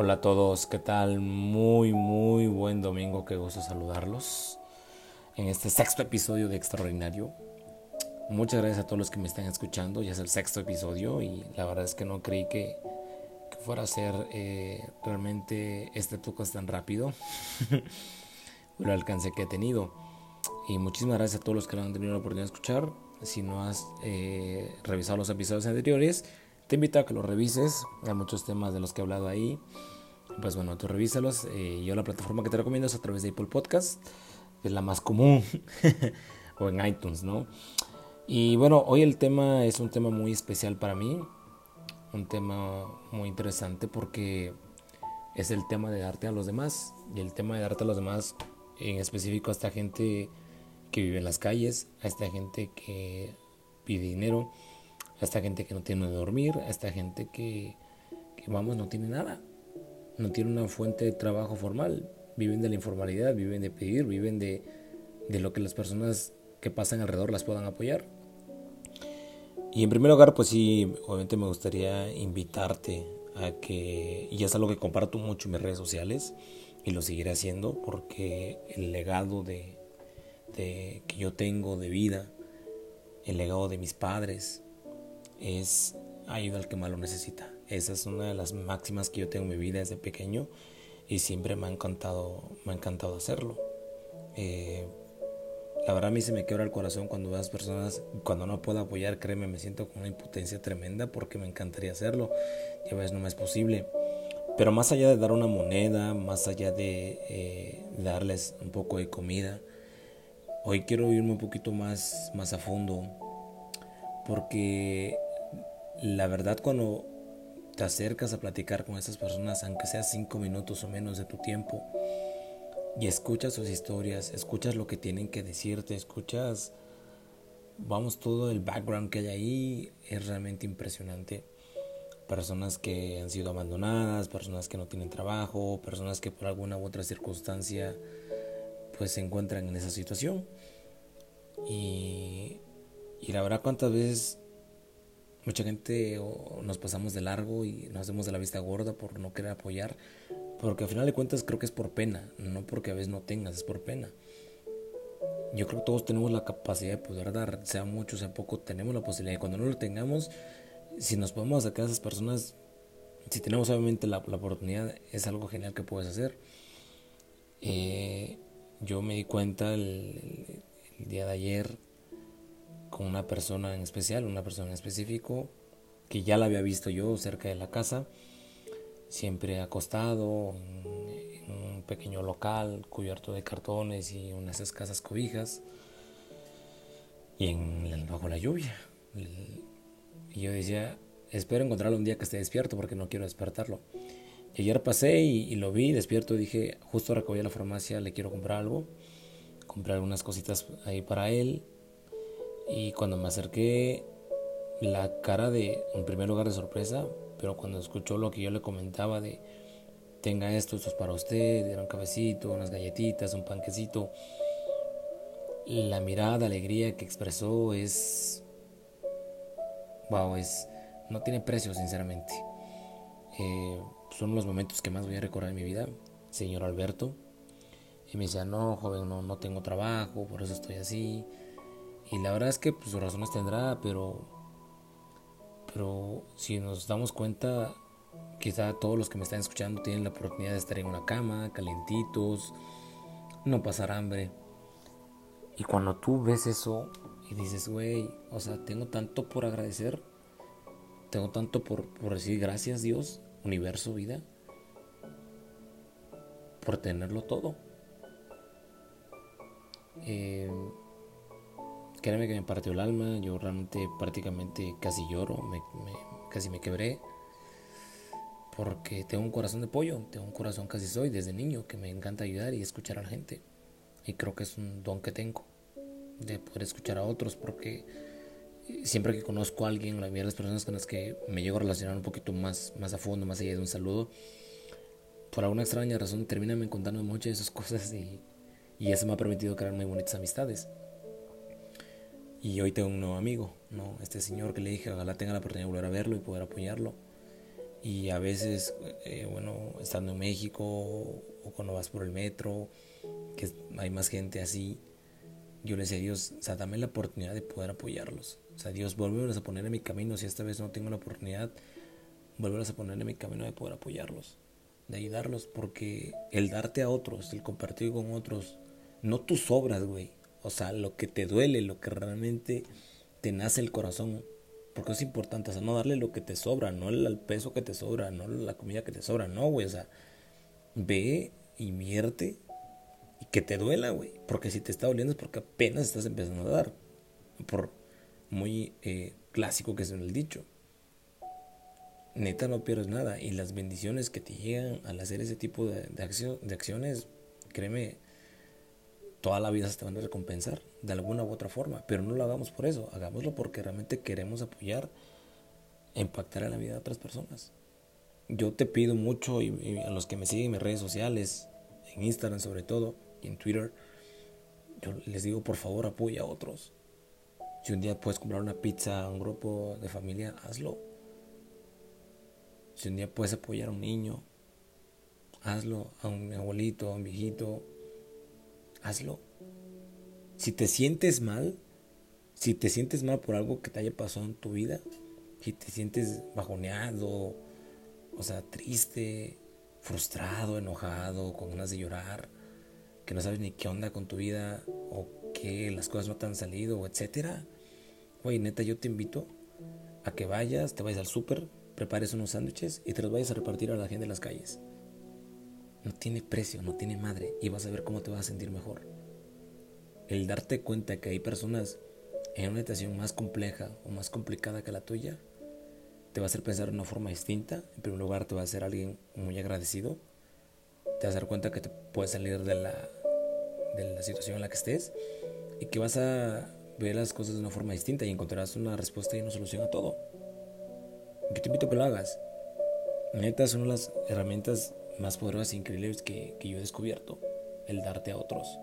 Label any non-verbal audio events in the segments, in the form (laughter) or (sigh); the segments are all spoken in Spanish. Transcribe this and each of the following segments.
Hola a todos, ¿qué tal? Muy, muy buen domingo, qué gusto saludarlos en este sexto episodio de Extraordinario. Muchas gracias a todos los que me están escuchando, ya es el sexto episodio y la verdad es que no creí que, fuera a ser eh, realmente este podcast tan rápido, (laughs) el alcance que he tenido. Y muchísimas gracias a todos los que lo han tenido la oportunidad de escuchar. Si no has eh, revisado los episodios anteriores, te invito a que los revises. Hay muchos temas de los que he hablado ahí. Pues bueno, tú revísalos. Eh, yo la plataforma que te recomiendo es a través de Apple Podcast, es la más común, (laughs) o en iTunes, ¿no? Y bueno, hoy el tema es un tema muy especial para mí. Un tema muy interesante porque es el tema de darte a los demás. Y el tema de darte a los demás, en específico a esta gente que vive en las calles, a esta gente que pide dinero a esta gente que no tiene de dormir, a esta gente que, vamos, no tiene nada, no tiene una fuente de trabajo formal, viven de la informalidad, viven de pedir, viven de, de lo que las personas que pasan alrededor las puedan apoyar. Y en primer lugar, pues sí, obviamente me gustaría invitarte a que, y es algo que comparto mucho en mis redes sociales, y lo seguiré haciendo, porque el legado de que yo tengo de vida, el legado de mis padres, es ayuda al que más lo necesita. Esa es una de las máximas que yo tengo en mi vida desde pequeño y siempre me ha encantado, me ha encantado hacerlo. Eh, la verdad a mí se me quebra el corazón cuando veo a las personas, cuando no puedo apoyar, créeme, me siento con una impotencia tremenda porque me encantaría hacerlo y a no me es posible. Pero más allá de dar una moneda, más allá de eh, darles un poco de comida, hoy quiero irme un poquito más, más a fondo porque la verdad cuando te acercas a platicar con esas personas, aunque sea cinco minutos o menos de tu tiempo, y escuchas sus historias, escuchas lo que tienen que decirte, escuchas, vamos, todo el background que hay ahí, es realmente impresionante. Personas que han sido abandonadas, personas que no tienen trabajo, personas que por alguna u otra circunstancia pues se encuentran en esa situación. Y, y la verdad cuántas veces Mucha gente nos pasamos de largo y nos hacemos de la vista gorda por no querer apoyar, porque al final de cuentas creo que es por pena, no porque a veces no tengas, es por pena. Yo creo que todos tenemos la capacidad de poder dar, sea mucho, sea poco, tenemos la posibilidad. Y cuando no lo tengamos, si nos podemos acercar a esas personas, si tenemos obviamente la, oportunidad, es algo genial que puedes hacer. Eh, yo me di cuenta el, día de ayer con una persona en especial, una persona en específico, que ya la había visto yo cerca de la casa, siempre acostado en, un pequeño local cubierto de cartones y unas escasas cobijas, y en, bajo la lluvia. Y yo decía, espero encontrarlo un día que esté despierto porque no quiero despertarlo. Y ayer pasé y, lo vi despierto y dije, justo recogí a la farmacia, le quiero comprar algo. Compré algunas cositas ahí para él y cuando me acerqué, la cara de, en primer lugar, de sorpresa, pero cuando escuchó lo que yo le comentaba de, tenga esto, esto es para usted, era un cafecito, unas galletitas, un panquecito, la mirada, alegría que expresó es, wow, es, no tiene precio, sinceramente. Eh, son los momentos que más voy a recordar en mi vida, señor Alberto. Y me decía, no, joven, no, no tengo trabajo, por eso estoy así. Y la verdad es que pues, sus razones tendrá, pero, pero si nos damos cuenta, quizá todos los que me están escuchando tienen la oportunidad de estar en una cama, calentitos, no pasar hambre. Y cuando tú ves eso y dices, güey, o sea, tengo tanto por agradecer, tengo tanto por, por decir gracias Dios, universo, vida, por tenerlo todo. Eh, Créeme que me partió el alma, yo realmente prácticamente casi lloro, me, casi me quebré, porque tengo un corazón de pollo, tengo un corazón casi soy desde niño, que me encanta ayudar y escuchar a la gente. Y creo que es un don que tengo, de poder escuchar a otros, porque siempre que conozco a alguien, la mayoría de las personas con las que me llego a relacionar un poquito más, más a fondo, más allá de un saludo, por alguna extraña razón terminan contando muchas de esas (laughs) cosas y, y eso me ha permitido crear muy bonitas amistades. Y hoy tengo un nuevo amigo, ¿no? Este señor que le dije, ojalá tenga la oportunidad de volver a verlo y poder apoyarlo. Y a veces, eh, bueno, estando en México o cuando vas por el metro, que hay más gente así, yo le decía a Dios, o sea, dame la oportunidad de poder apoyarlos. O sea, Dios, vuélvelos a poner en mi camino. Si esta vez no tengo la oportunidad, vuélvelos a poner en mi camino de poder apoyarlos, de ayudarlos, porque el darte a otros, el compartir con otros, no tus obras, güey. O sea, lo que te duele, lo que realmente te nace el corazón. Porque es importante, o sea, no darle lo que te sobra, no el peso que te sobra, no la comida que te sobra, no, güey. O sea, ve, invierte y que te duela, güey. Porque si te está doliendo es porque apenas estás empezando a dar. Por muy eh, clásico que es el dicho. Neta no pierdes nada. Y las bendiciones que te llegan al hacer ese tipo de, de, de acciones, créeme, toda la vida se te van a recompensar de alguna u otra forma, pero no lo hagamos por eso, hagámoslo porque realmente queremos apoyar impactar en la vida de otras personas. Yo te pido mucho y, a los que me siguen en mis redes sociales, en Instagram sobre todo y en Twitter, yo les digo por favor apoya a otros. Si un día puedes comprar una pizza a un grupo de familia, hazlo. Si un día puedes apoyar a un niño, hazlo, a un abuelito, a un viejito, hazlo. Si te sientes mal, si te sientes mal por algo que te haya pasado en tu vida, si te sientes bajoneado, o sea, triste, frustrado, enojado, con ganas de llorar, que no sabes ni qué onda con tu vida, o que las cosas no te han salido, etcétera. Oye, neta, yo te invito a que vayas, te vayas al súper, prepares unos sándwiches y te los vayas a repartir a la gente de las calles no tiene precio, no tiene madre y vas a ver cómo te vas a sentir mejor. El darte cuenta que hay personas en una situación más compleja o más complicada que la tuya, te va a hacer pensar de una forma distinta. En primer lugar, te va a hacer alguien muy agradecido. Te vas a dar cuenta que te puedes salir de la, de la situación en la que estés y que vas a ver las cosas de una forma distinta y encontrarás una respuesta y una solución a todo. Yo te invito a que lo hagas. Neta, son las herramientas más poderosas e increíbles que, que, yo he descubierto, el darte a otros.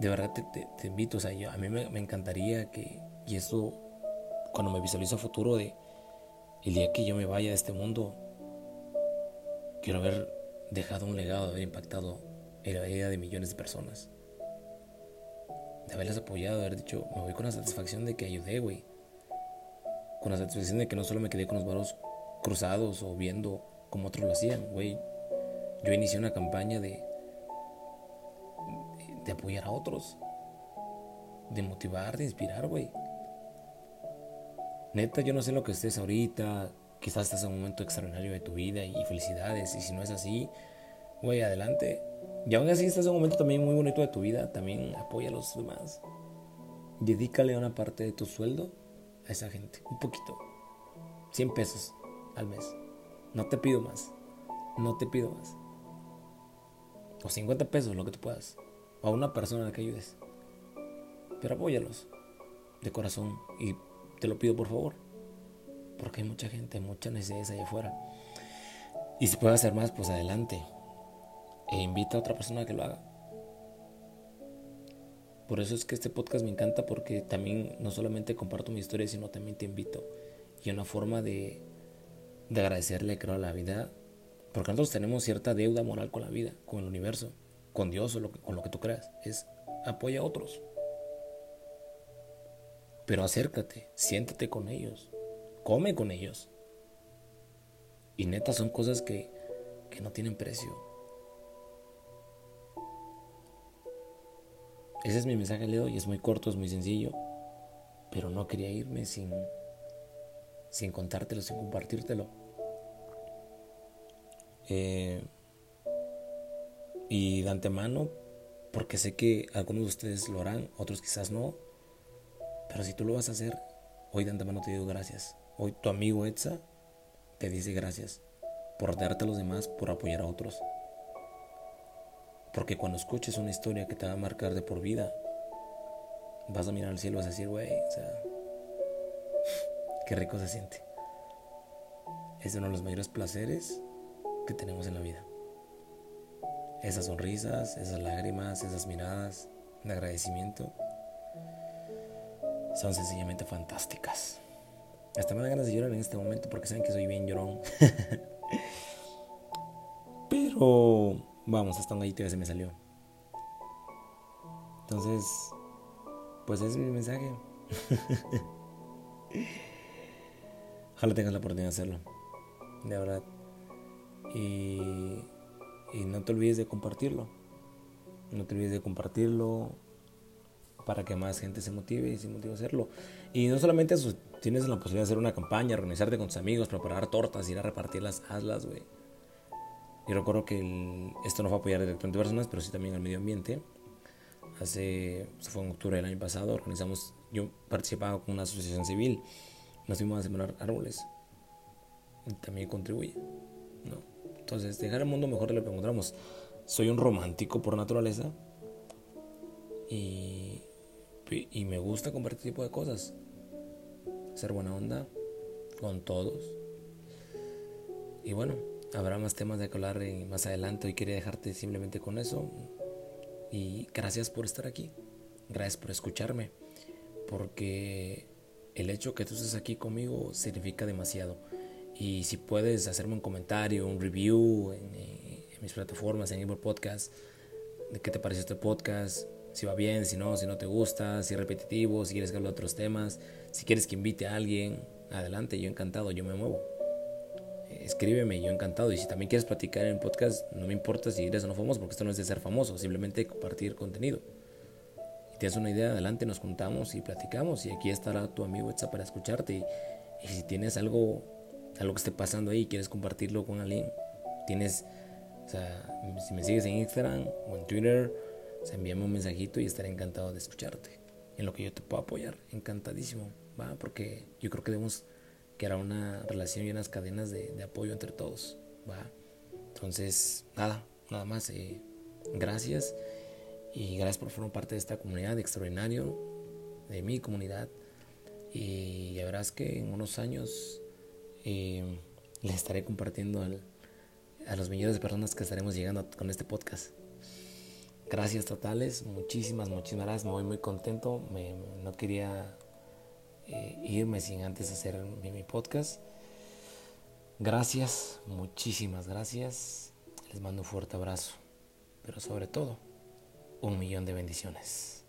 De verdad te, te, invito, o sea, a mí me, me, encantaría que, y esto, cuando me visualizo futuro de el día que yo me vaya de este mundo, quiero haber dejado un legado, haber impactado en la vida de millones de personas. De haberles apoyado, de haber dicho, me voy con la satisfacción de que ayudé, güey. Con la satisfacción de que no solo me quedé con los brazos cruzados o viendo como otros lo hacían, güey. Yo inicié una campaña de, de, apoyar a otros, de motivar, de inspirar, güey. Neta, yo no sé lo que estés ahorita, quizás estás en un momento extraordinario de tu vida y felicidades, y si no es así, güey, adelante. Y aún así estás en un momento también muy bonito de tu vida, también apoya a los demás. Dedícale una parte de tu sueldo a esa gente, un poquito. 100 pesos al mes. No te pido más. No te pido más. O 50 pesos, lo que tú puedas. O a una persona a la que ayudes. Pero apóyalos. De corazón. Y te lo pido por favor. Porque hay mucha gente, mucha necesidad allá afuera. Y si puedes hacer más, pues adelante. E invita a otra persona a que lo haga. Por eso es que este podcast me encanta porque también no solamente comparto mi historia, sino también te invito. Y una forma de de agradecerle, creo, a la vida, porque nosotros tenemos cierta deuda moral con la vida, con el universo, con Dios o con lo que tú creas, es apoya a otros. Pero acércate, siéntate con ellos, come con ellos. Y neta son cosas que, que no tienen precio. Ese es mi mensaje, Leo, y es muy corto, es muy sencillo, pero no quería irme sin, sin contártelo, sin compartírtelo. Eh, y de antemano, porque sé que algunos de ustedes lo harán, otros quizás no. Pero si tú lo vas a hacer, hoy de antemano te digo gracias. Hoy tu amigo Etza te dice gracias por darte a los demás, por apoyar a otros. Porque cuando escuches una historia que te va a marcar de por vida, vas a mirar al cielo y vas a decir, güey, o sea, (laughs) qué rico se siente. Es uno de los mayores placeres que tenemos en la vida. Esas sonrisas, esas lágrimas, esas miradas de agradecimiento son sencillamente fantásticas. Hasta me da ganas de llorar en este momento porque saben que soy bien llorón. (laughs) Pero vamos, hasta un gallito se me salió. Entonces, pues ese es mi mensaje. (laughs) Ojalá tengas la oportunidad de hacerlo. De verdad. Y, no te olvides de compartirlo. No te olvides de compartirlo para que más gente se motive y se motive a hacerlo. Y no solamente tienes la posibilidad de hacer una campaña, organizarte con tus amigos, preparar tortas, ir a repartirlas, hazlas, güey. Y recuerdo que esto no fue a apoyar directamente a personas, pero sí también al medio ambiente. Hace, se fue en octubre del año pasado, organizamos, yo participaba con una asociación civil, nos fuimos a sembrar árboles. Y también contribuye, ¿no? Entonces, dejar el mundo mejor que encontramos. Soy un romántico por naturaleza y, me gusta compartir este tipo de cosas. Ser buena onda con todos. Y bueno, habrá más temas de hablar más adelante. Hoy quería dejarte simplemente con eso. Y gracias por estar aquí. Gracias por escucharme. Porque el hecho que tú estés aquí conmigo significa demasiado. Y si puedes hacerme un comentario, un review en, mis plataformas, en Apple Podcast, de qué te pareció este podcast, si va bien, si no, si no te gusta, si es repetitivo, si quieres que hable de otros temas, si quieres que invite a alguien, adelante, yo encantado, yo me muevo. Escríbeme, yo encantado. Y si también quieres platicar en el podcast, no me importa si eres o no famoso, porque esto no es de ser famoso, simplemente compartir contenido. Si tienes una idea, adelante, nos juntamos y platicamos. Y aquí estará tu amigo WhatsApp para escucharte. Y, y si tienes algo algo que esté pasando ahí y quieres compartirlo con alguien, tienes, si me sigues en Instagram o en Twitter, envíame un mensajito y estaré encantado de escucharte. En lo que yo te puedo apoyar, encantadísimo, va, porque yo creo que debemos crear una relación y unas cadenas de, de apoyo entre todos, va. Entonces, nada, nada más, eh, gracias y gracias por formar parte de esta comunidad de extraordinario, de mi comunidad. Y ya verás que en unos años y les estaré compartiendo a los millones de personas que estaremos llegando con este podcast. Gracias totales, muchísimas, muchísimas gracias. Me voy muy contento. No quería eh, irme sin antes hacer mi, podcast. Gracias, muchísimas gracias. Les mando un fuerte abrazo. Pero sobre todo, un millón de bendiciones.